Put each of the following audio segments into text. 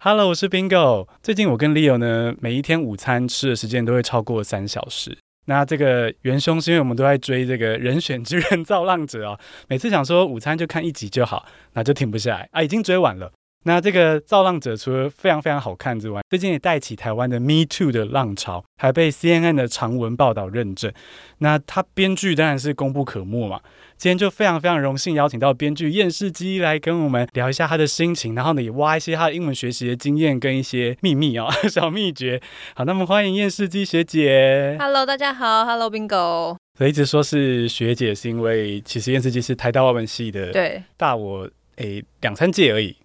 Hello，我是 Bingo。最近我跟 Leo 呢，每一天午餐吃的时间都会超过三小时。那这个元凶是因为我们都在追这个人选之人造浪者啊、每次想说午餐就看一集就好，那就停不下来啊，已经追完了。那这个造浪者除了非常非常好看之外，最近也带起台湾的 Me Too 的浪潮，还被 CNN 的长文报道认证。那他编剧当然是功不可没嘛。今天就非常非常荣幸邀请到编剧燕世基来跟我们聊一下他的心情，然后呢也挖一些他的英文学习的经验跟一些秘密啊、哦、小秘诀。好，那么欢迎燕世基学姐。Hello，大家好。Hello Bingo。所以一直说是学姐，是因为其实燕世基是台大外文系的，对，大我诶两三届而已。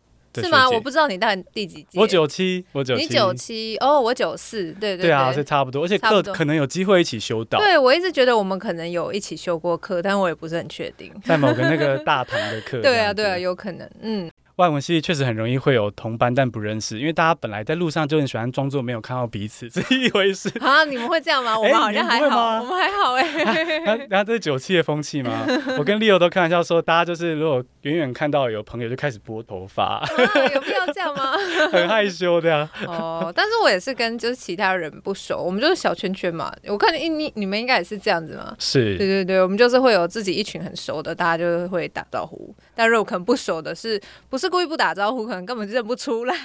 是吗？我不知道你大第几届。我九七，我九七，你九七哦，我九四，对对对，对啊，是差不多，而且课可能有机会一起修到。对，我一直觉得我们可能有一起修过课，但我也不是很确定。在某个那个大堂的课。对啊，对啊，有可能，嗯。外文系确实很容易会有同班但不认识，因为大家本来在路上就很喜欢装作没有看到彼此，是一回事。啊，你们会这样吗？我们好像还好，欸、我们还好哎、欸。然后，这是酒气的风气吗？我跟 Leo 都开玩笑说，大家就是如果远远看到有朋友就开始拨头发、啊，有必要这样吗？很害羞的呀。哦，但是我也是跟就是其他人不熟，我们就是小圈圈嘛。我看你你你们应该也是这样子嘛。是，对对对，我们就是会有自己一群很熟的，大家就会打招呼。但如果可能不熟的是，不是故意不打招呼？可能根本就认不出来。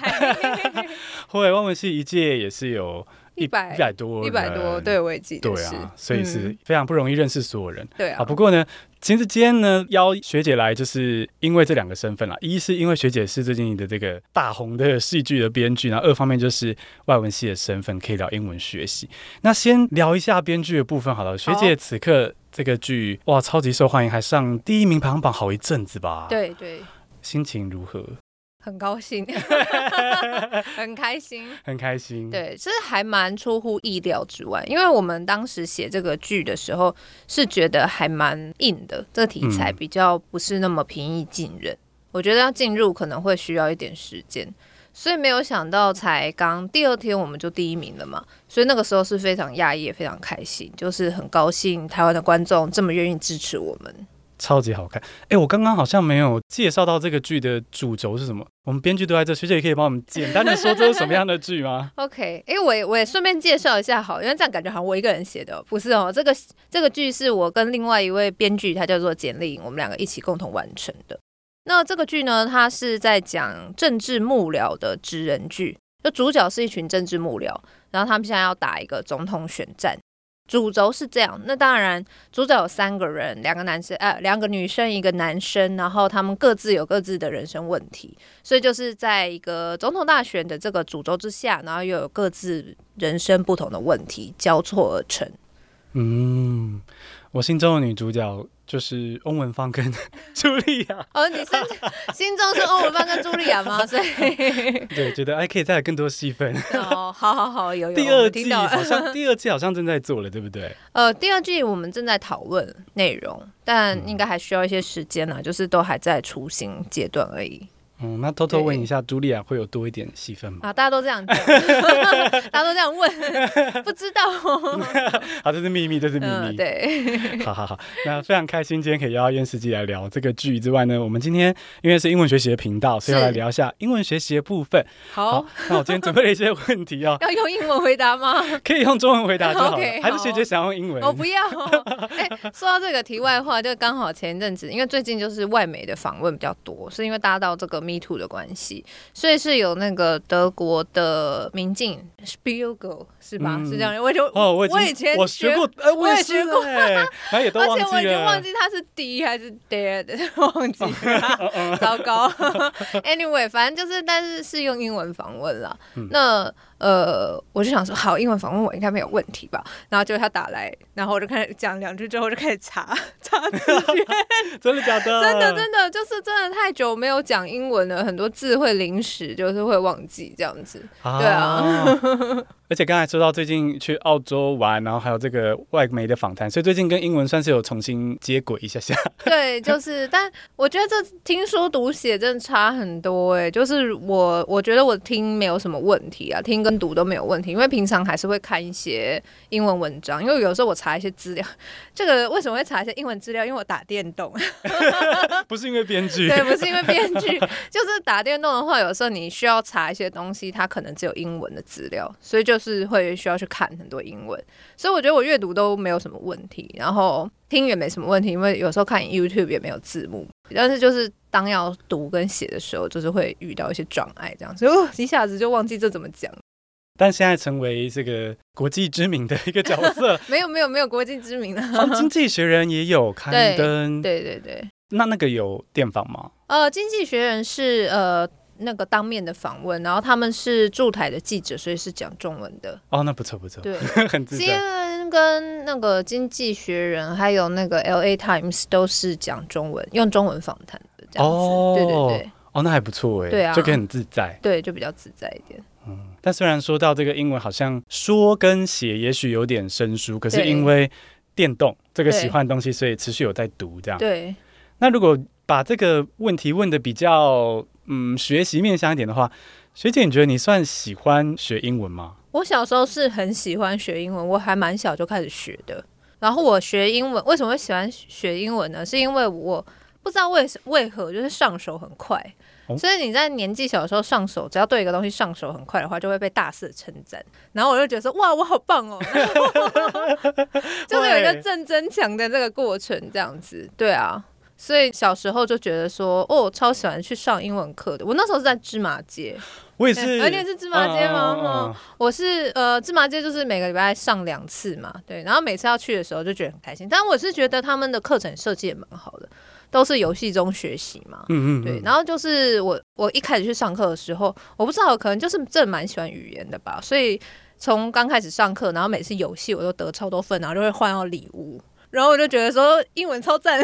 后来外文系一届也是有一百一百多一百多，对，我也记得。对啊，所以是非常不容易认识所有人。对啊。不过呢，其实今天呢邀学姐来，就是因为这两个身份啦。一是因为学姐是最近的这个大红的戏剧的编剧，然后二方面就是外文系的身份，可以聊英文学习。那先聊一下编剧的部分好了。学姐此刻这个剧哇，超级受欢迎，还上第一名排行榜好一阵子吧？对对。心情如何？很高兴，很开心，很开心。对，其实还蛮出乎意料之外，因为我们当时写这个剧的时候是觉得还蛮硬的，这个题材比较不是那么平易近人。嗯、我觉得要进入可能会需要一点时间，所以没有想到才刚第二天我们就第一名了嘛，所以那个时候是非常讶异，也非常开心，就是很高兴台湾的观众这么愿意支持我们。超级好看！哎，我刚刚好像没有介绍到这个剧的主轴是什么。我们编剧都在这，学姐也可以帮我们简单的说这是什么样的剧吗？OK，哎，我也我也顺便介绍一下好，因为这样感觉好像我一个人写的，不是哦。这个这个剧是我跟另外一位编剧，他叫做简丽颖，我们两个一起共同完成的。那这个剧呢，它是在讲政治幕僚的职人剧，就主角是一群政治幕僚，然后他们现在要打一个总统选战。主轴是这样，那当然，主角有三个人，两个男生，呃，两个女生，一个男生，然后他们各自有各自的人生问题，所以就是在一个总统大选的这个主轴之下，然后又有各自人生不同的问题交错而成。嗯，我心中的女主角。就是翁文芳跟 茱莉亚哦，你是 心中是翁文芳跟茱莉亚吗？所以对，觉得还可以再有更多戏份哦。好好好，有有。第二季好像第二季好像正在做了，对不对？呃，第二季我们正在讨论内容，但应该还需要一些时间呢，就是都还在雏形阶段而已。嗯，那偷偷问一下，茱莉亚会有多一点戏份吗？啊，大家都这样讲，大家都这样问，不知道。好，这是秘密，这是秘密。嗯、对，好好好，那非常开心，今天可以邀到厌世姬来聊这个剧之外呢，我们今天因为是英文学习的频道，所以要来聊一下英文学习的部分。好，好，那我今天准备了一些问题哦。要用英文回答吗？可以用中文回答就好了。Okay, 还是学姐想用英文？我不要。哎、欸，说到这个题外话，就刚好前一阵子，因为最近就是外媒的访问比较多，是因为大家到这个。Me Too 的关系，所以是有那个德国的明镜 Spiegel 是吧？嗯、是这样，我就哦，我我以前我学过，呃、我也学过，哎，而且我已经忘记他是 D 还是 Dead，忘记了，糟糕。Anyway，反正就是，但是是用英文访问了，嗯、那。呃，我就想说，好，英文访问我应该没有问题吧？然后结果他打来，然后我就开始讲两句，之后我就开始查 查字典，真的假的？真的真的，就是真的太久没有讲英文了，很多字会临时就是会忘记这样子，啊对啊。而且刚才说到最近去澳洲玩，然后还有这个外媒的访谈，所以最近跟英文算是有重新接轨一下下。对，就是，但我觉得这听说读写真的差很多哎、欸，就是我我觉得我听没有什么问题啊，听跟读都没有问题，因为平常还是会看一些英文文章。因为有时候我查一些资料，这个为什么会查一些英文资料？因为我打电动，不是因为编剧，对，不是因为编剧，就是打电动的话，有时候你需要查一些东西，它可能只有英文的资料，所以就是会需要去看很多英文。所以我觉得我阅读都没有什么问题，然后听也没什么问题，因为有时候看 YouTube 也没有字幕，但是就是。当要读跟写的时候，就是会遇到一些障碍，这样子，哦，一下子就忘记这怎么讲。但现在成为这个国际知名的一个角色，没有没有没有国际知名的，经济学人也有刊登，对对对对。那那个有电访吗？呃，经济学人是呃那个当面的访问，然后他们是驻台的记者，所以是讲中文的。哦，那不错不错，对，很自在。跟那个经济学人还有那个 L A Times 都是讲中文，用中文访谈的这样子。哦，对对对，哦，那还不错哎，对啊，就可以很自在，对，就比较自在一点。嗯，但虽然说到这个英文，好像说跟写也许有点生疏，可是因为电动这个喜欢的东西，所以持续有在读这样。对，那如果把这个问题问的比较嗯学习面向一点的话，学姐，你觉得你算喜欢学英文吗？我小时候是很喜欢学英文，我还蛮小就开始学的。然后我学英文为什么会喜欢学英文呢？是因为我不知道为为何就是上手很快，哦、所以你在年纪小的时候上手，只要对一个东西上手很快的话，就会被大肆称赞。然后我就觉得说哇，我好棒哦，就是有一个正增强的这个过程，这样子。对啊，所以小时候就觉得说哦，我超喜欢去上英文课的。我那时候是在芝麻街。我也是，而且是芝麻街吗？我是呃，芝麻街就是每个礼拜上两次嘛，对，然后每次要去的时候就觉得很开心。但我是觉得他们的课程设计也蛮好的，都是游戏中学习嘛，嗯，嗯嗯，对。然后就是我我一开始去上课的时候，我不知道可能就是真的蛮喜欢语言的吧，所以从刚开始上课，然后每次游戏我都得超多分，然后就会换到礼物。然后我就觉得说英文超赞，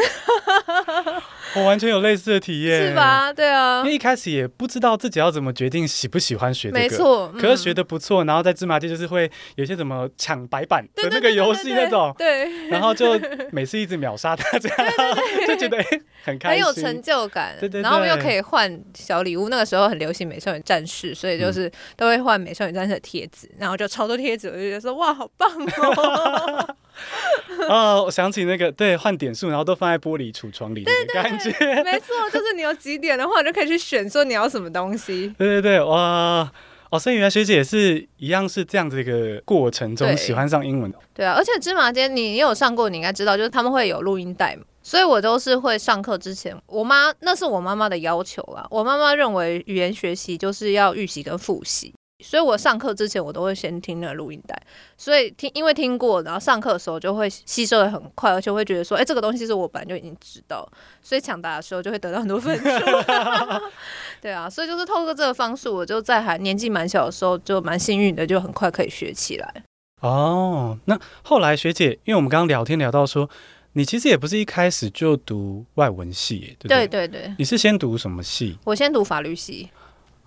我完全有类似的体验，是吧？对啊，因为一开始也不知道自己要怎么决定喜不喜欢学这个，没错，可是学的不错，然后在芝麻街就是会有些什么抢白板的那个游戏那种，对，然后就每次一直秒杀大家，就觉得很开心，很有成就感，对对，然后我又可以换小礼物，那个时候很流行美少女战士，所以就是都会换美少女战士的贴纸，然后就超多贴纸，我就觉得说哇，好棒哦。哦，我想起那个对换点数，然后都放在玻璃橱窗里的感觉，没错，就是你有几点的话，就可以去选说你要什么东西。对对对，哇哦，所以原来学姐也是一样是这样子一个过程中喜欢上英文的。对啊，而且芝麻街你也有上过，你应该知道，就是他们会有录音带嘛，所以我都是会上课之前，我妈那是我妈妈的要求啊，我妈妈认为语言学习就是要预习跟复习。所以我上课之前，我都会先听那个录音带，所以听，因为听过，然后上课的时候就会吸收的很快，而且会觉得说，哎，这个东西是我本来就已经知道，所以抢答的时候就会得到很多分数。对啊，所以就是透过这个方式，我就在还年纪蛮小的时候就蛮幸运的，就很快可以学起来。哦，那后来学姐，因为我们刚刚聊天聊到说，你其实也不是一开始就读外文系，对不对？对对对，你是先读什么系？我先读法律系。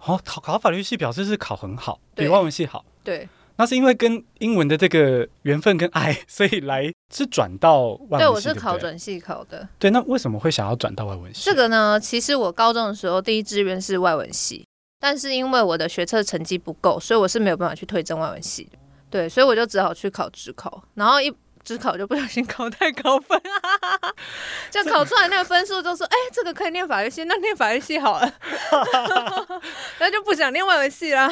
哦，考考法律系表示是考很好，比外文系好。对，那是因为跟英文的这个缘分跟爱，所以来是转到外文系。对，我是考转系考的。对，那为什么会想要转到外文系？这个呢，其实我高中的时候第一志愿是外文系，但是因为我的学测成绩不够，所以我是没有办法去推甄外文系。对，所以我就只好去考职考，然后一。指考就不小心考太高分，就考出来那个分数就说，哎、欸，这个可以念法律系，那念法律系好了，那就不想念外文系了。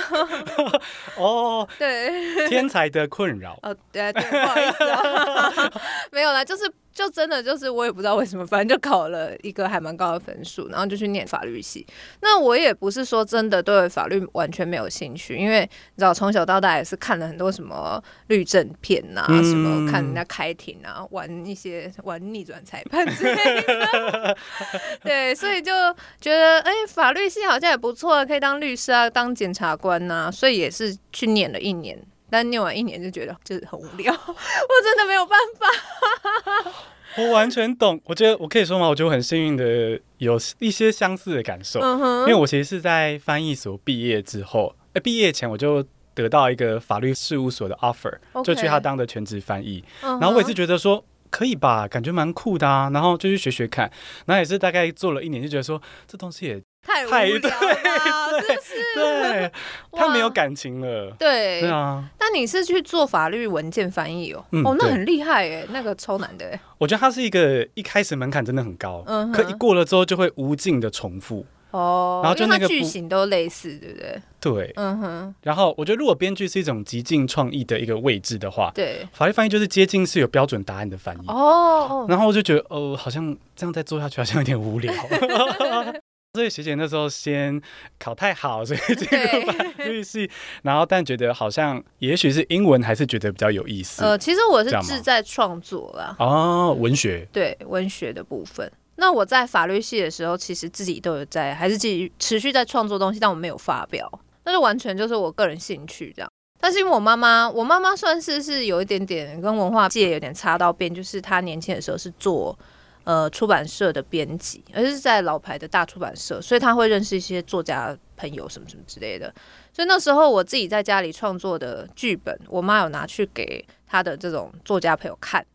哦，对，天才的困扰。哦，对对，不好意思啊，没有啦，就是。就真的就是我也不知道为什么，反正就考了一个还蛮高的分数，然后就去念法律系。那我也不是说真的对法律完全没有兴趣，因为你知道从小到大也是看了很多什么律政片呐、啊，什么看人家开庭啊，玩一些玩逆转裁判之类的。对，所以就觉得哎、欸，法律系好像也不错，可以当律师啊，当检察官呐、啊，所以也是去念了一年。但念完一年就觉得就是很无聊，我真的没有办法。我完全懂，我觉得我可以说吗，我觉得我很幸运的有一些相似的感受，嗯、因为我其实是在翻译所毕业之后，哎，毕业前我就得到一个法律事务所的 offer，Okay 就去他当的全职翻译，嗯、然后我也是觉得说可以吧，感觉蛮酷的啊，然后就去学学看，然后也是大概做了一年，就觉得说这东西也。太无聊了，对，是？对，他没有感情了。对，对啊。那你是去做法律文件翻译哦，嗯、哦，那很厉害哎，那个超难的。我觉得它是一个一开始门槛真的很高，嗯，可一过了之后就会无尽的重复。哦，然后就那个剧情都类似，对不对？对，嗯哼。然后我觉得，如果编剧是一种极尽创意的一个位置的话，对，法律翻译就是接近是有标准答案的翻译。哦。然后我就觉得，哦、呃，好像这样再做下去好像有点无聊。所以学姐那时候先考太好，所以 进入法律系。然后但觉得好像也许是英文还是觉得比较有意思。呃，其实我是志在创作啦。哦，文学。对，文学的部分。那我在法律系的时候，其实自己都有在，还是继续持续在创作东西，但我没有发表，那就完全就是我个人兴趣这样。但是因为我妈妈，我妈妈算是是有一点点跟文化界有点擦到边，就是她年轻的时候是做呃出版社的编辑，而是在老牌的大出版社，所以他会认识一些作家朋友什么什么之类的。所以那时候我自己在家里创作的剧本，我妈有拿去给她的这种作家朋友看。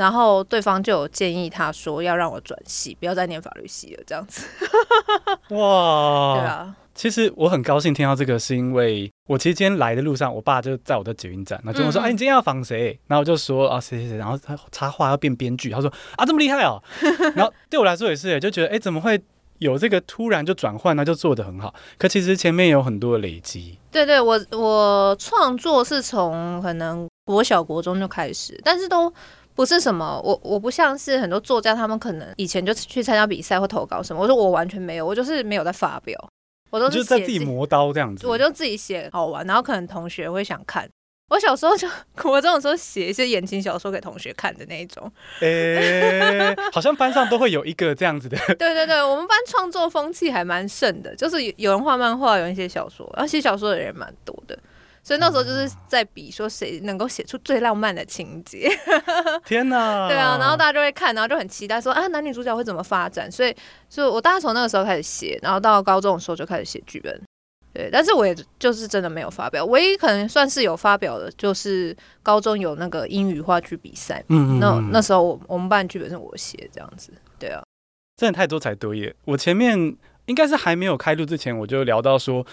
然后对方就有建议他说要让我转系，不要再念法律系了，这样子。哇，对啊。其实我很高兴听到这个，是因为我其实今天来的路上，我爸就在我的捷运站，然后就问我说：“哎、嗯，你今天要访谁？”然后我就说：“啊，谁谁谁。”然后他插话要变编剧，他说：“啊，这么厉害哦。”然后对我来说也是，就觉得哎，怎么会有这个突然就转换那？就做得很好。可其实前面有很多的累积。对对，我我创作是从可能国小国中就开始，但是都。不是什么，我我不像是很多作家，他们可能以前就去参加比赛或投稿什么。我说我完全没有，我就是没有在发表，我都是在自己磨刀这样子。我就自己写好玩，然后可能同学会想看。我小时候就我这种时候写一些言情小说给同学看的那一种。诶、欸，好像班上都会有一个这样子的。对对对，我们班创作风气还蛮盛的，就是有人画漫画，有人写小说，然后写小说的人蛮多的。所以那时候就是在比说谁能够写出最浪漫的情节。天哪！对啊，然后大家就会看，然后就很期待说啊，男女主角会怎么发展？所以，所以我大概从那个时候开始写，然后到高中的时候就开始写剧本。对，但是我也就是真的没有发表，唯一可能算是有发表的，就是高中有那个英语话剧比赛。嗯，嗯，嗯，那那时候我我们班剧本是我写这样子。对啊，真的太多才多艺。我前面应该是还没有开录之前，我就聊到说。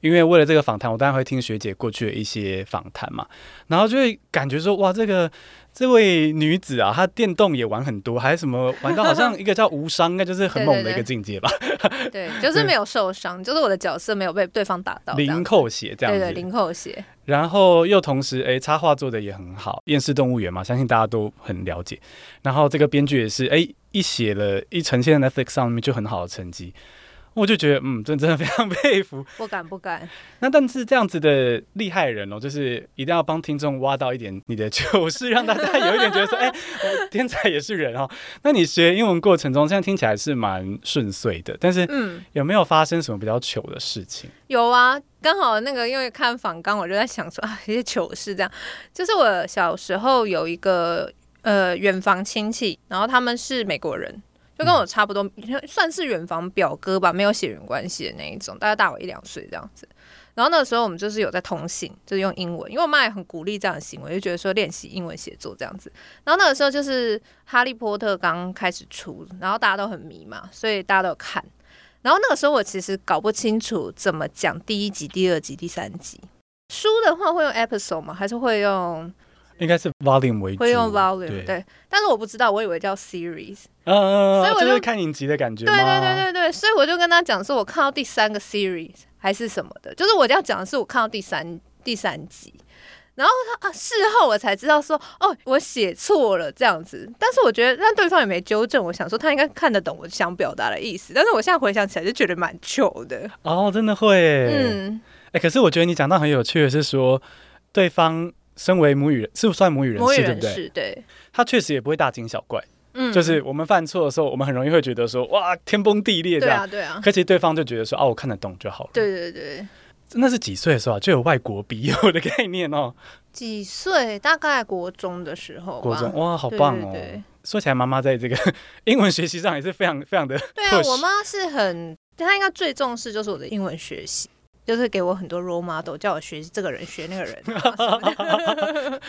因为为了这个访谈，我当然会听学姐过去的一些访谈嘛，然后就会感觉说，哇，这个这位女子啊，她电动也玩很多，还是什么玩到好像一个叫无伤，应该就是很猛的一个境界吧？对，就是没有受伤，就是我的角色没有被对方打到，零扣血这样子，对对，零扣血。然后又同时，哎，插画做的也很好，厌世动物园嘛，相信大家都很了解。然后这个编剧也是，哎，一写了，一呈现在 Netflix 上面就很好的成绩。我就觉得，嗯，真真的非常 佩服。不敢不敢。那但是这样子的厉害人哦，就是一定要帮听众挖到一点你的糗事，让大家有一点觉得说，哎、欸，天才也是人哦。那你学英文过程中，现在听起来是蛮顺遂的，但是，嗯，有没有发生什么比较糗的事情？有啊，刚好那个因为看访纲，我就在想说啊，一些糗事这样。就是我小时候有一个呃远房亲戚，然后他们是美国人。就跟我差不多，算是远房表哥吧，没有血缘关系的那一种，大概大我一两岁这样子。然后那个时候我们就是有在通信，就是用英文，因为我妈也很鼓励这样的行为，就觉得说练习英文写作这样子。然后那个时候就是《哈利波特》刚开始出，然后大家都很迷嘛，所以大家都有看。然后那个时候我其实搞不清楚怎么讲第一集、第二集、第三集。书的话会用 episode 吗？还是会用？应该是 volume 为主，会用 volume 对，对，但是我不知道，我以为叫 series，嗯嗯，所以我就，就是看影集的感觉，对对对对对，所以我就跟他讲说，我看到第三个 series 还是什么的，就是我要讲的是我看到第三第三集，然后他啊事后我才知道说，哦，我写错了这样子，但是我觉得让对方也没纠正，我想说他应该看得懂我想表达的意思，但是我现在回想起来就觉得蛮糗的，哦，真的会，嗯，哎、欸，可是我觉得你讲到很有趣的是说对方。身为母语人，是不是算母语人士？母语人士，对不对？对，他确实也不会大惊小怪。嗯，就是我们犯错的时候，我们很容易会觉得说，哇，天崩地裂这样。对啊，对啊。可其实对方就觉得说，啊，我看得懂就好了。对对对。那是几岁的时候啊？就有外国笔友的概念哦。几岁？大概国中的时候。国中哇，好棒哦！对对对。说起来，妈妈在这个 英文学习上也是非常非常的。对啊，我妈是很，她应该最重视就是我的英文学习。就是给我很多 role model，叫我学这个人，学那个人。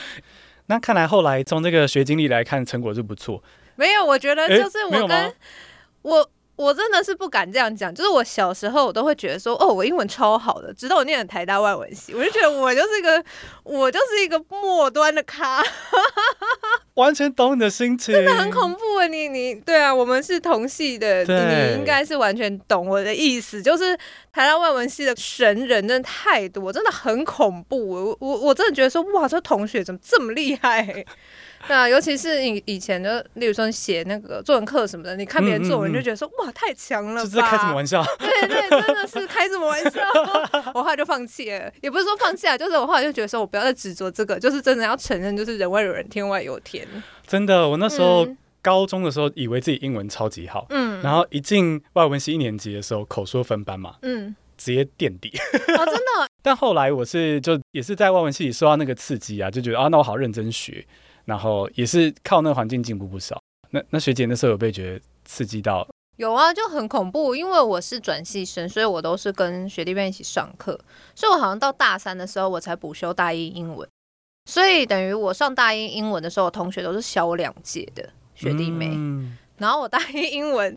那看来后来从这个学经历来看，成果是不错。没有，我觉得就是我跟、欸、我我真的是不敢这样讲，就是我小时候我都会觉得说，哦，我英文超好的，直到我念了台大外文系，我就觉得我就是一个，我就是一个末端的咖，完全懂你的心情，真的很恐怖啊！你你对啊，我们是同系的，你应该是完全懂我的意思，就是台大外文系的神人真的太多，真的很恐怖，我我我真的觉得说，哇，这同学怎么这么厉害？对啊，尤其是以以前的，例如说写那个作文课什么的，你看别人作文就觉得说，嗯嗯嗯哇，太强了吧？这是开什么玩笑？对对，真的是开什么玩笑？我后来就放弃了，也不是说放弃啊，就是我后来就觉得说，我不要再执着这个，就是真的要承认，就是人外有人，天外有天。真的，我那时候高中的时候，以为自己英文超级好，嗯，然后一进外文系一年级的时候，口说分班嘛，嗯，直接垫底。哦，真的。但后来我是就也是在外文系里受到那个刺激啊，就觉得啊，那我好认真学。然后也是靠那个环境进步不少。那那学姐那时候有被觉得刺激到？有啊，就很恐怖。因为我是转系生，所以我都是跟学弟妹一起上课。所以我好像到大三的时候，我才补修大一英文。所以等于我上大一英文的时候，我同学都是小我两届的学弟妹。嗯、然后我大一英文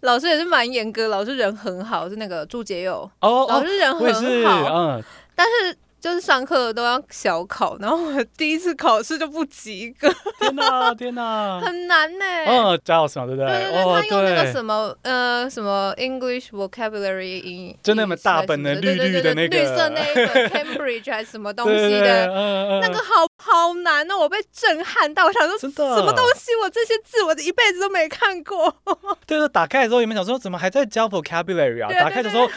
老师也是蛮严格，老师人很好，是那个朱杰友。哦，老师人很好。嗯，但是。就是上课都要小考，然后我第一次考试就不及格。天哪，天哪，很难呢。嗯，加老师嘛，对不对？对对对，他用那个什么呃什么 English vocabulary in 就那么大本的绿绿的那个绿色那个 Cambridge 还是什么东西的，那个好好难哦，我被震撼到，我想说什么东西？我这些字我一辈子都没看过。对 对，打开的时候有没有想说怎么还在教 vocabulary 啊？打开的时候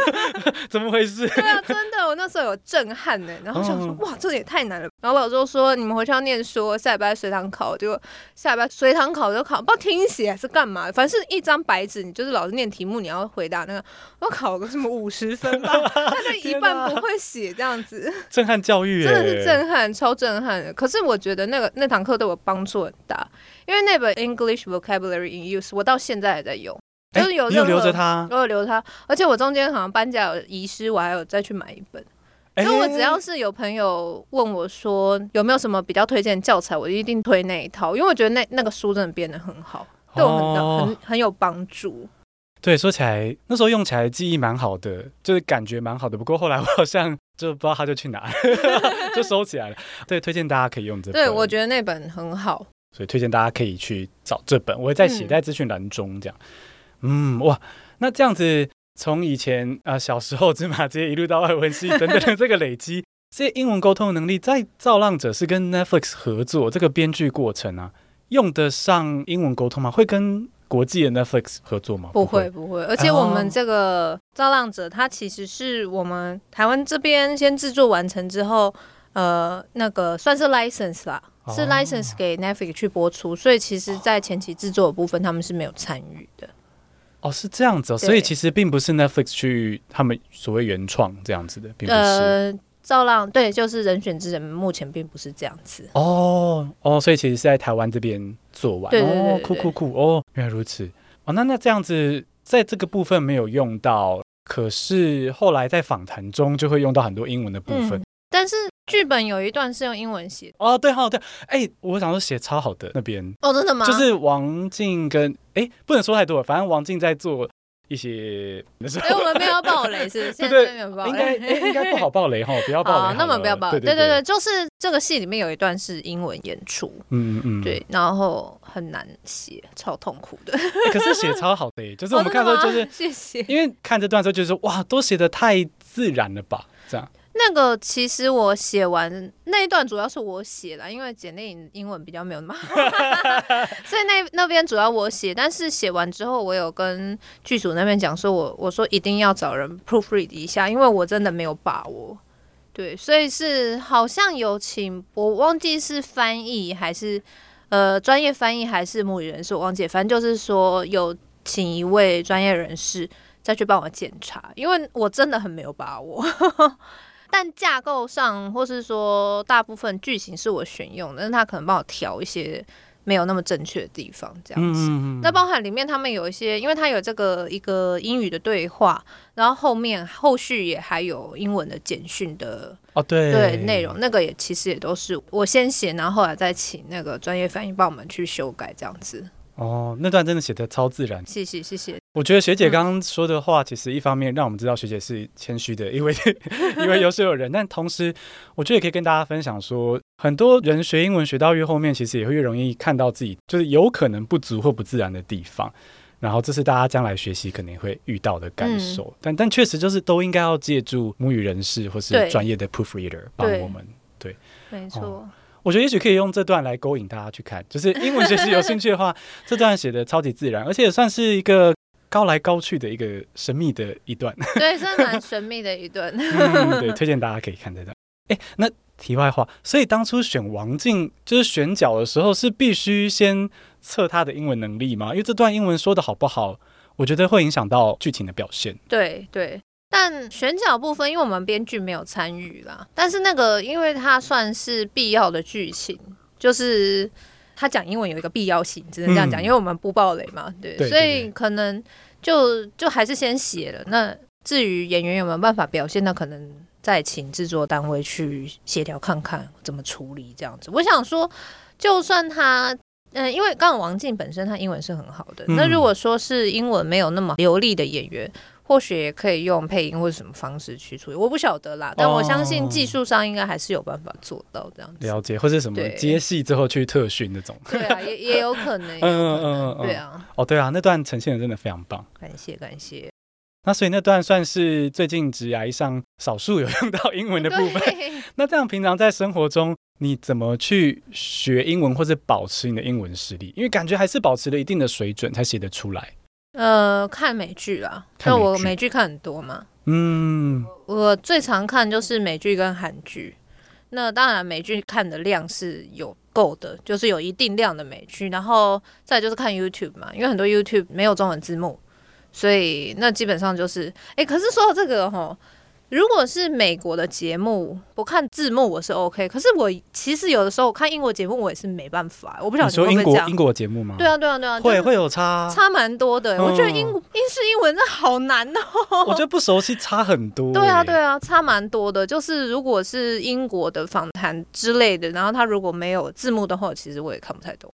怎么回事？对啊，真的，我那时候有震。撼呢，然后想说哇，这也太难了。然后老师就说，你们回去要念书，下礼拜随堂考，就下礼拜随堂考就考，不知道听写还是干嘛，反正是一张白纸，你就是老师念题目，你要回答那个，我考个什么五十分吧，他就一半不会写这样子。震撼教育，真的是震撼，超震撼的。可是我觉得那个那堂课对我帮助很大，因为那本 English Vocabulary in Use 我到现在还在用，就是有有留着它，我有留它，而且我中间好像搬家有遗失，我还有再去买一本。因为我只要是有朋友问我说有没有什么比较推荐教材，我就一定推那一套，因为我觉得那那个书真的编得很好，对我很、哦、很很有帮助。对，说起来那时候用起来记忆蛮好的，就是感觉蛮好的。不过后来我好像就不知道他就去哪，就收起来了。对，推荐大家可以用这本。对，我觉得那本很好，所以推荐大家可以去找这本，我会在写在资讯栏中这样。嗯，嗯，哇，那这样子。从以前啊、呃、小时候芝麻街一路到外文系等等的这个累积，这些英文沟通的能力，在《造浪者》是跟 Netflix 合作这个编剧过程啊，用得上英文沟通吗？会跟国际的 Netflix 合作吗？不会不会，而且我们这个《造浪者》它其实是我们台湾这边先制作完成之后，呃，那个算是 license 啦，是 license 给 Netflix 去播出，所以其实在前期制作的部分，他们是没有参与的。哦，是这样子哦，所以其实并不是 Netflix 去他们所谓原创这样子的，并不是。呃，造浪对，就是人选之人，目前并不是这样子。哦哦，所以其实是在台湾这边做完。对对对对哦，酷酷酷哦，原来如此。哦，那那这样子，在这个部分没有用到，可是后来在访谈中就会用到很多英文的部分。嗯，但是。剧本有一段是用英文写哦，对，好，对，哎，我想说写超好的那边哦，真的吗？就是王静跟哎，不能说太多了，反正王静在做一些，所以，我们没有爆雷，是不是？现在没有爆雷，应该应该不好爆雷哈，不要爆雷，那么不要爆，对对对，就是这个戏里面有一段是英文演出，嗯嗯嗯，对，然后很难写，超痛苦的，可是写超好的，就是我们看到就是谢谢，因为看这段时候就是哇，都写的太自然了吧，这样。那个其实我写完那一段主要是我写了，因为简历英文比较没有那么好，所以那那边主要我写。但是写完之后，我有跟剧组那边讲说我，我我说一定要找人 proofread 一下，因为我真的没有把握。对，所以是好像有请，我忘记是翻译还是呃专业翻译还是母语人士，我忘记，反正就是说有请一位专业人士再去帮我检查，因为我真的很没有把握。但架构上，或是说大部分剧情是我选用的，但是他可能帮我调一些没有那么正确的地方，这样子。嗯、那包含里面他们有一些，因为他有这个一个英语的对话，然后后面后续也还有英文的简讯的哦，对对内容，那个也其实也都是我先写，然后后来再请那个专业翻译帮我们去修改，这样子。哦，那段真的写的超自然，谢谢谢谢。我觉得学姐刚刚说的话，其实一方面让我们知道学姐是谦虚的一位一位优秀的人，但同时我觉得也可以跟大家分享说，很多人学英文学到越后面，其实也会越容易看到自己就是有可能不足或不自然的地方，然后这是大家将来学习肯定会遇到的感受。嗯、但但确实就是都应该要借助母语人士或是专业的 proofreader 帮我们。对，没错、嗯。我觉得也许可以用这段来勾引大家去看，就是英文学习有兴趣的话，这段写的超级自然，而且也算是一个。高来高去的一个神秘的一段，对，是蛮神秘的一段。嗯，对，推荐大家可以看这段。哎，那题外话，所以当初选王静就是选角的时候，是必须先测他的英文能力吗？因为这段英文说的好不好，我觉得会影响到剧情的表现。对对，但选角部分，因为我们编剧没有参与啦，但是那个，因为它算是必要的剧情，就是。他讲英文有一个必要性，只能这样讲，嗯、因为我们不爆雷嘛，对，对对对，所以可能就就还是先写了。那至于演员有没有办法表现，那可能再请制作单位去协调看看怎么处理这样子。我想说，就算他，嗯、呃，因为刚刚王静本身他英文是很好的，嗯、那如果说是英文没有那么流利的演员。或许也可以用配音或者什么方式去处理，我不晓得啦。但我相信技术上应该还是有办法做到这样子。了解，或者什么接戏之后去特训那种。对啊，也也有可能。嗯嗯嗯嗯，对啊。哦，对啊，那段呈现的真的非常棒。感谢感谢。那所以那段算是最近职涯上少数有用到英文的部分。那这样平常在生活中你怎么去学英文或者保持你的英文实力？因为感觉还是保持了一定的水准才写得出来。呃，看美剧啦，那我美剧看很多嘛。嗯，我最常看就是美剧跟韩剧。那当然，美剧看的量是有够的，就是有一定量的美剧。然后再就是看 YouTube 嘛，因为很多 YouTube 没有中文字幕，所以那基本上就是，哎、欸，可是说到这个齁。如果是美国的节目，不看字幕我是 OK。可是我其实有的时候我看英国节目，我也是没办法。我不晓得你会这样。说英国英国节目吗？对啊，对啊，对啊，会会有差，差蛮多的。嗯、我觉得英英式英文真的好难哦。我觉得不熟悉差很多。对啊，对啊，差蛮多的。就是如果是英国的访谈之类的，然后他如果没有字幕的话，其实我也看不太懂。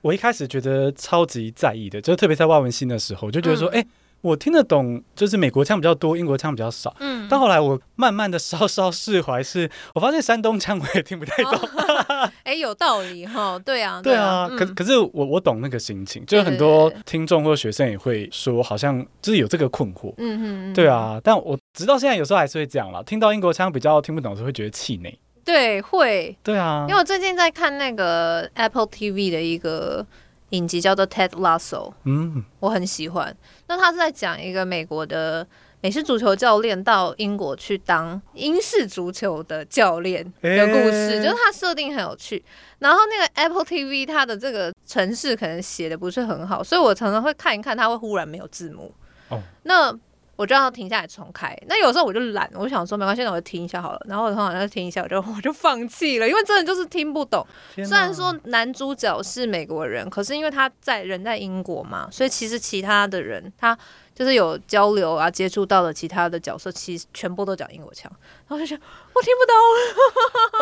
我一开始觉得超级在意的，就特别在外文系的时候，就觉得说，哎、嗯。欸我听得懂，就是美国腔比较多，英国腔比较少。嗯，到后来我慢慢的稍稍释怀，是我发现山东腔我也听不太懂。哎、哦，有道理哈，对啊，对啊。可、嗯、可是我我懂那个心情，就是很多听众或学生也会说，好像就是有这个困惑。嗯嗯，对啊。但我直到现在有时候还是会这样啦，听到英国腔比较听不懂的时候，会觉得气馁。对，会。对啊，因为我最近在看那个 Apple TV 的一个。影集叫做《Ted Lasso》，嗯，我很喜欢。那他是在讲一个美国的美式足球教练到英国去当英式足球的教练的故事，欸、就是他设定很有趣。然后那个 Apple TV 它的这个城市可能写的不是很好，所以我常常会看一看，它会忽然没有字幕。哦，那。我就要停下来重开。那有时候我就懒，我想说没关系，那我就听一下好了。然后我通常就听一下，我就我就放弃了，因为真的就是听不懂。虽然说男主角是美国人，可是因为他在人在英国嘛，所以其实其他的人他。就是有交流啊，接触到了其他的角色，其实全部都讲英国腔，然后就想我听不懂。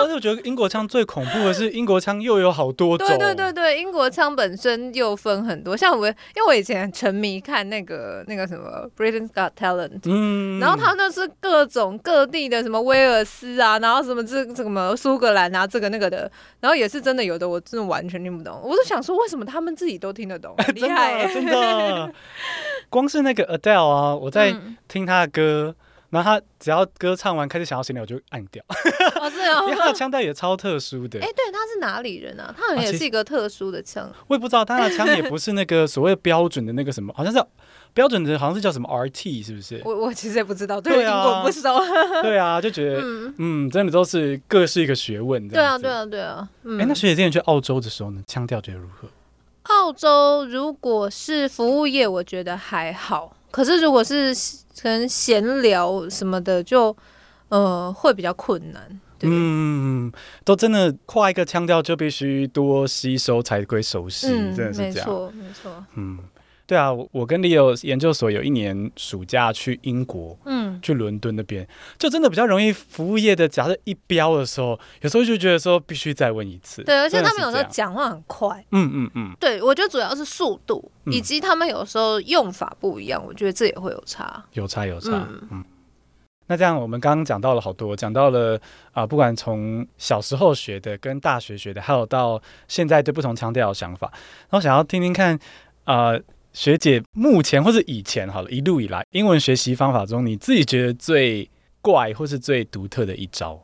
而且我觉得英国腔最恐怖的是英国腔又有好多种。对对对对，英国腔本身又分很多，像我，因为我以前沉迷看那个那个什么《Britain's Got Talent》，嗯，然后他那是各种各地的什么威尔斯啊，然后什么这这什么苏格兰啊，这个那个的，然后也是真的有的，我真的完全听不懂。我就想说，为什么他们自己都听得懂？厉害，真的，真的。光是那个 Adele 啊，我在听他的歌，嗯、然后他只要歌唱完开始想要闲聊，我就按掉。哦，是哦，因为他的腔调也超特殊的。哎、欸，对，他是哪里人啊？他好像也是一个特殊的腔。我也不知道，他的腔也不是那个所谓标准的那个什么，好像是标准的，好像是叫什么 RT，是不是？我我其实也不知道，对英国不熟。对啊，就觉得嗯，嗯，真的都是各是一个学问。对啊，对啊，对啊。哎、嗯欸，那学姐之前去澳洲的时候呢，腔调觉得如何？澳洲如果是服务业，我觉得还好。可是如果是可能闲聊什么的，就呃会比较困难。对嗯，都真的跨一个腔调，就必须多吸收才会熟悉，嗯、真的是这样。没错，没错。嗯，对啊，我我跟 Leo 研究所有一年暑假去英国，嗯，去伦敦那边，就真的比较容易服务业的，假设一标的时候，有时候就觉得说必须再问一次。对，而且他们有时候讲话很快，嗯嗯嗯，对，我觉得主要是速度，以及他们有时候用法不一样，我觉得这也会有差，有差有差，嗯。嗯。那这样，我们刚刚讲到了好多，讲到了啊、呃，不管从小时候学的，跟大学学的，还有到现在对不同腔调的想法，然后想要听听看，啊、呃，学姐目前或是以前好了，一路以来英文学习方法中，你自己觉得最怪或是最独特的一招？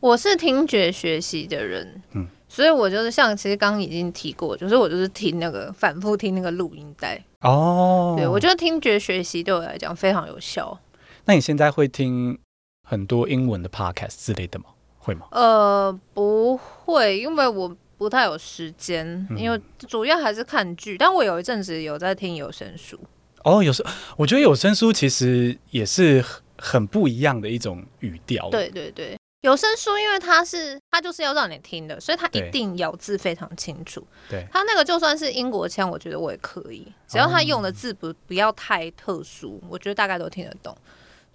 我是听觉学习的人，嗯，所以我就是像其实刚刚已经提过，就是我就是听那个反复听那个录音带哦，对，我觉得听觉学习对我来讲非常有效。那你现在会听很多英文的 podcast 之类的吗？会吗？呃，不会，因为我不太有时间，嗯、因为主要还是看剧。但我有一阵子有在听有声书。哦，有声我觉得有声书其实也是很不一样的一种语调。对对对，有声书因为它是它就是要让你听的，所以它一定咬字非常清楚。对，它那个就算是英国腔，我觉得我也可以，只要它用的字不不要太特殊，我觉得大概都听得懂。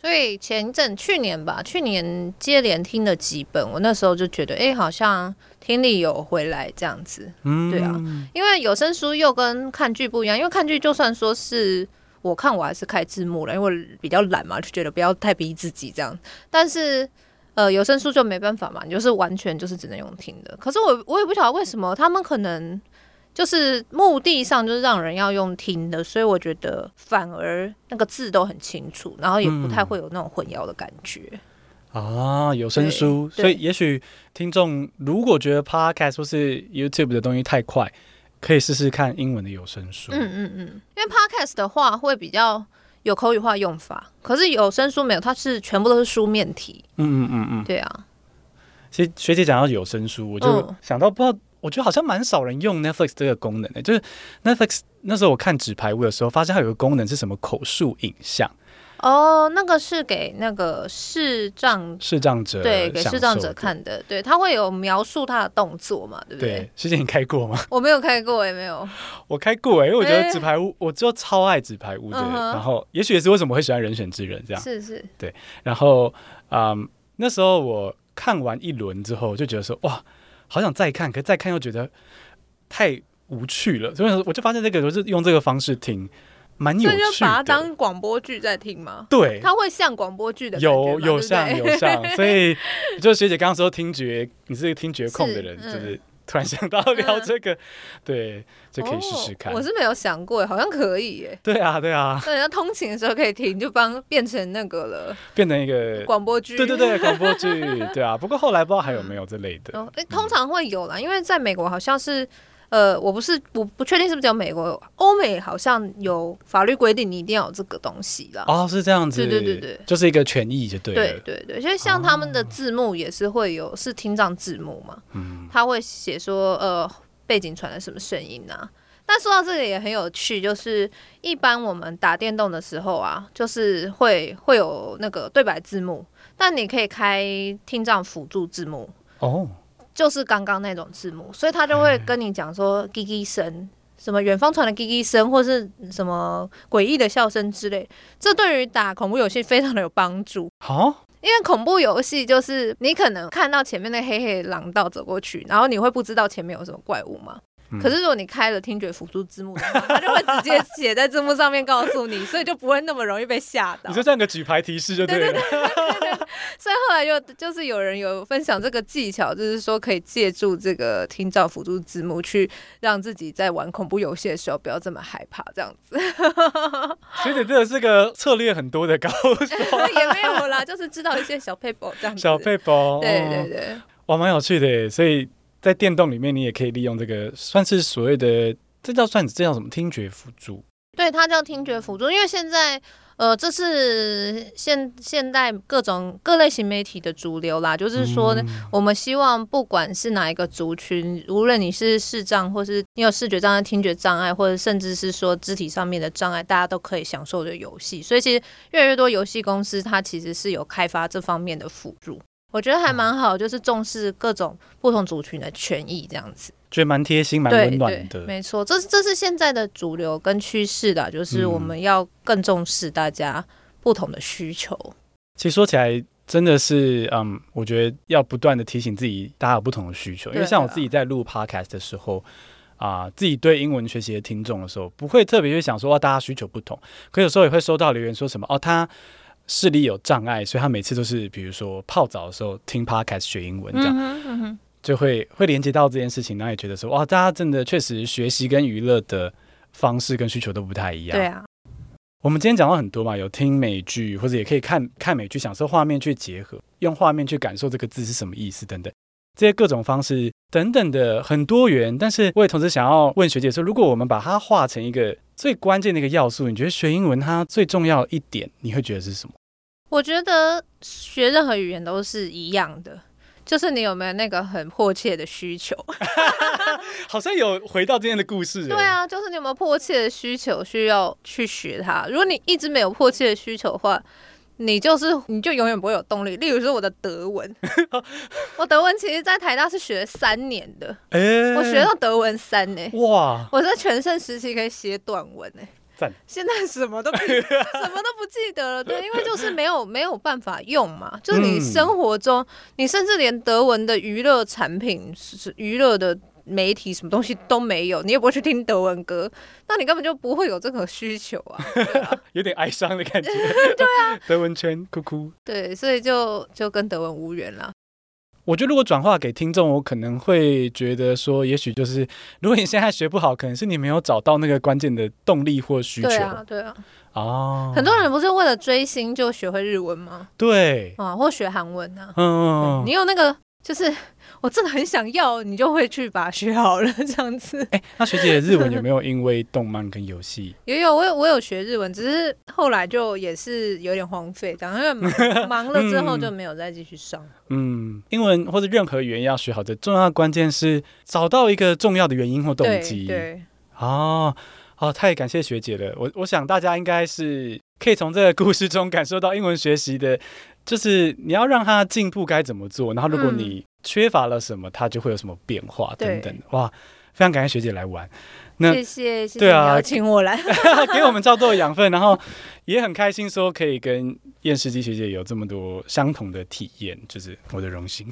所以前一阵去年吧，去年接连听了几本，我那时候就觉得，哎、欸，好像听力有回来这样子。嗯，对啊，因为有声书又跟看剧不一样，因为看剧就算说是我看，我还是开字幕了，因为比较懒嘛，就觉得不要太逼自己这样。但是呃，有声书就没办法嘛，你就是完全就是只能用听的。可是我我也不晓得为什么他们可能。就是目的上就是让人要用听的，所以我觉得反而那个字都很清楚，然后也不太会有那种混淆的感觉。嗯、啊，有声书，所以也许听众如果觉得 Podcast 或是 YouTube 的东西太快，可以试试看英文的有声书。嗯嗯嗯，因为 Podcast 的话会比较有口语化用法，可是有声书没有，它是全部都是书面题。嗯嗯嗯嗯，对啊。其实学姐讲到有声书，我就想到不知道。我觉得好像蛮少人用 Netflix 这个功能的，就是 Netflix 那时候我看纸牌屋的时候，发现它有个功能是什么口述影像。哦，那个是给那个视障视障者对，给视障者看的，对，他会有描述他的动作嘛，对不对？师姐，你开过吗？我没有开过，也没有。我开过哎，因为我觉得纸牌屋，欸、我就超爱纸牌屋的。嗯、然后，也许也是为什么会喜欢人选之人这样。是是，对。然后，嗯，那时候我看完一轮之后，就觉得说哇。好想再看，可是再看又觉得太无趣了，所以我就发现这个就是用这个方式听，蛮有趣的。所以就把它当广播剧在听吗？对，它会像广播剧的有有像有像，所以就学姐刚刚说听觉，你是一个听觉控的人，是就是。突然想到聊这个，嗯、对，就可以试试看。哦。我是没有想过，好像可以耶。对啊，对啊。对，那通勤的时候可以听，就帮变成那个了，变成一个广播剧。对对对，广播剧，对啊。不过后来不知道还有没有这类的。通常会有啦，因为在美国好像是。呃，我不是，我不确定是不是只有美国，欧美好像有法律规定你一定要有这个东西啦。哦，是这样子，对对对对，就是一个权益就对了。对对对，所以像他们的字幕也是会有，是听障字幕嘛，嗯，他会写说，呃，背景传来什么声音啊。但说到这个也很有趣，就是一般我们打电动的时候啊，就是会会有那个对白字幕，但你可以开听障辅助字幕哦。就是刚刚那种字幕，所以他就会跟你讲说“叽叽声”，什么远方传的“叽叽声”或是什么诡异的笑声之类。这对于打恐怖游戏非常的有帮助。好，因为恐怖游戏就是你可能看到前面那黑黑的廊道走过去，然后你会不知道前面有什么怪物吗？可是如果你开了听觉辅助字幕的话，它就会直接写在字幕上面告诉你，所以就不会那么容易被吓到。你就这样个举牌提示就对了。对对对所以后来就就是有人有分享这个技巧，就是说可以借助这个听障辅助字幕去让自己在玩恐怖游戏的时候不要这么害怕，这样子。学姐真的是个策略很多的高手。也没有啦，就是知道一些小撇步这样子。小撇步，对对对，哇，蛮有趣的，所以。在电动里面，你也可以利用这个，算是所谓的，这叫算，这叫什么？听觉辅助。对，它叫听觉辅助，因为现在，呃，这是现现代各种各类型媒体的主流啦。就是说，嗯、我们希望不管是哪一个族群，无论你是视障，或是你有视觉障碍、听觉障碍，或者甚至是说肢体上面的障碍，大家都可以享受的游戏。所以，其实越来越多游戏公司，它其实是有开发这方面的辅助。我觉得还蛮好，就是重视各种不同族群的权益，这样子。觉得蛮贴心、蛮温暖的。没错，这是这是现在的主流跟趋势的，就是我们要更重视大家不同的需求。嗯、其实说起来，真的是，嗯，我觉得要不断的提醒自己，大家有不同的需求。因为像我自己在录 podcast 的时候。啊、呃，自己对英文学习的听众的时候，不会特别去想说，哇，大家需求不同。可有时候也会收到留言说什么，哦，他视力有障碍，所以他每次都是，比如说泡澡的时候听 podcast 学英文，这样，嗯嗯嗯、就会会连接到这件事情，然后也觉得说，哇，大家真的确实学习跟娱乐的方式跟需求都不太一样。对啊，我们今天讲到很多嘛，有听美剧，或者也可以看看美剧，享受画面去结合，用画面去感受这个字是什么意思等等。这些各种方式等等的很多元，但是我也同时想要问学姐说，如果我们把它化成一个最关键的一个要素，你觉得学英文它最重要一点，你会觉得是什么？我觉得学任何语言都是一样的，就是你有没有那个很迫切的需求。好像有回到今天的故事。对啊，就是你有没有迫切的需求需要去学它？如果你一直没有迫切的需求的话，你就是，你就永远不会有动力。例如说，我的德文，我德文其实，在台大是学三年的，欸、我学到德文三呢。哇！我在全盛时期可以写短文呢。赞！现在什么都 什么都不记得了，对，因为就是没有 没有办法用嘛。就是你生活中，嗯、你甚至连德文的娱乐产品是娱乐的。媒体什么东西都没有，你也不会去听德文歌，那你根本就不会有这个需求啊，啊 有点哀伤的感觉。对啊，德文圈哭哭。对，所以就就跟德文无缘了。我觉得如果转化给听众，我可能会觉得说，也许就是如果你现在学不好，可能是你没有找到那个关键的动力或需求。对啊，对啊。哦，很多人不是为了追星就学会日文吗？对。啊，或学韩文啊。嗯嗯。你有那个就是。我真的很想要，你就会去把它学好了，这样子。哎、欸，那学姐的日文有没有因为动漫跟游戏？也有，我有我有学日文，只是后来就也是有点荒废，然后忙忙了之后就没有再继续上。嗯，英文或者任何语言要学好的重要的关键是找到一个重要的原因或动机。对，哦，好，太感谢学姐了。我我想大家应该是可以从这个故事中感受到英文学习的，就是你要让他进步该怎么做，然后如果你、嗯。缺乏了什么，他就会有什么变化等等。哇，非常感谢学姐来玩。那谢谢，谢谢对啊，邀请我来，给我们超多的养分，然后也很开心说可以跟燕世姬学姐有这么多相同的体验，就是我的荣幸。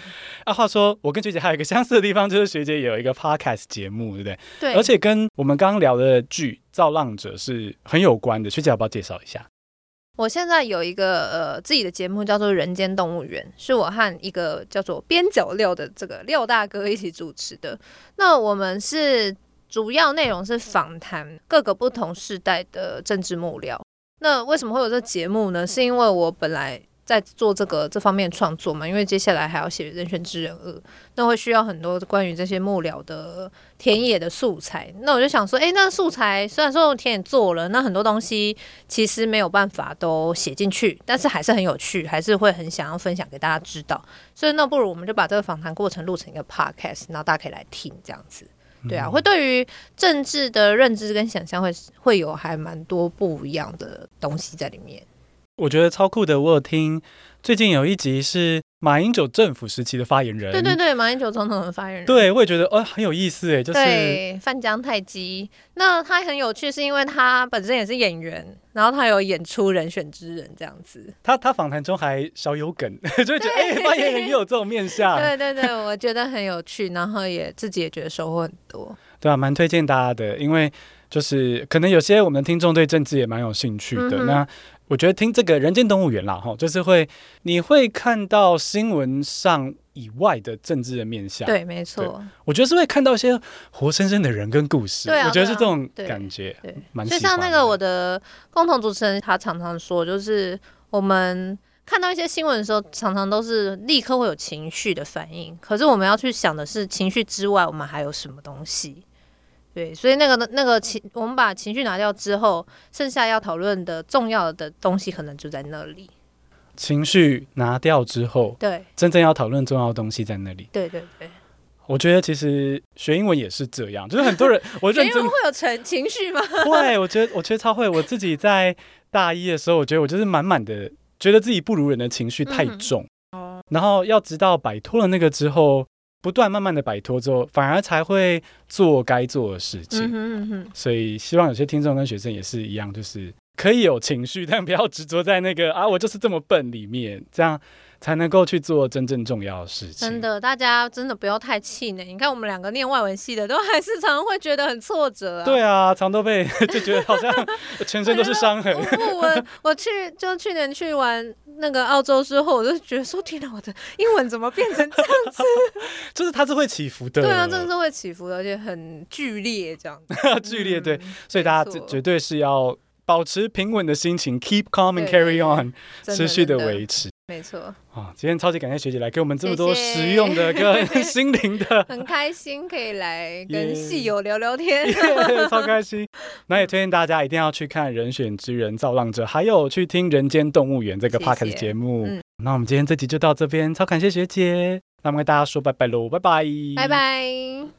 啊，话说我跟学姐还有一个相似的地方，就是学姐有一个 podcast 节目，对不对？对，而且跟我们刚刚聊的剧《造浪者》是很有关的。学姐要不要介绍一下？我现在有一个呃自己的节目，叫做《人间动物园》，是我和一个叫做边角料的这个廖大哥一起主持的。那我们是主要内容是访谈各个不同世代的政治幕僚。那为什么会有这节目呢？是因为我本来。在做这个这方面创作嘛，因为接下来还要写《人选之人二》，那会需要很多关于这些幕僚的田野的素材。那我就想说，诶，那素材虽然说田野做了，那很多东西其实没有办法都写进去，但是还是很有趣，还是会很想要分享给大家知道。所以那不如我们就把这个访谈过程录成一个 podcast，然后大家可以来听这样子。对啊，会对于政治的认知跟想象会会有还蛮多不一样的东西在里面。我觉得超酷的，我有听最近有一集是马英九政府时期的发言人，对对对，马英九总统的发言人，对，我也觉得哦很有意思哎，就是对范江泰基，那他很有趣，是因为他本身也是演员，然后他有演出人选之人这样子，他他访谈中还少有梗，就会觉得哎发言人也有这种面相，对对对，我觉得很有趣，然后也自己也觉得收获很多，对啊，蛮推荐大家的，因为就是可能有些我们的听众对政治也蛮有兴趣的，嗯、那。我觉得听这个《人间动物园》啦，哈，就是会你会看到新闻上以外的政治的面向。对，没错。我觉得是会看到一些活生生的人跟故事。对啊，我觉得是这种感觉，对，蛮。就像那个我的共同主持人，他常常说，就是我们看到一些新闻的时候，常常都是立刻会有情绪的反应。可是我们要去想的是，情绪之外，我们还有什么东西？对，所以那个那个情，我们把情绪拿掉之后，剩下要讨论的重要的东西，可能就在那里。情绪拿掉之后，对，真正要讨论重要的东西在那里。对对对，我觉得其实学英文也是这样，就是很多人，我 认真学英文会有情情绪吗？会，我觉得我觉得超会。我自己在大一的时候，我觉得我就是满满的，觉得自己不如人的情绪太重，哦、嗯，然后要直到摆脱了那个之后。不断慢慢的摆脱之后，反而才会做该做的事情。嗯哼嗯哼，所以希望有些听众跟学生也是一样，就是可以有情绪，但不要执着在那个啊，我就是这么笨里面，这样。才能够去做真正重要的事情。真的，大家真的不要太气馁。你看，我们两个念外文系的，都还是常常会觉得很挫折啊。对啊，常都被就觉得好像全身都是伤痕。我我，我去就去年去完那个澳洲之后，我就觉得说，天哪，我的英文怎么变成这样子？就是它是会起伏的。对啊，真的是会起伏的，而且很剧烈这样子。剧烈对，嗯、所以大家绝对是要保持平稳的心情，keep calm and carry on，持续的维持。没错。啊，今天超级感谢学姐来给我们这么多实用的跟 心灵的，很开心可以来跟戏友聊聊天，yeah, yeah, 超开心。那也推荐大家一定要去看《人选之人造浪者》，还有去听《人间动物园》这个 podcast 节目。那我们今天这集就到这边，超感谢学姐，那我们跟大家说拜拜喽，拜拜，拜拜。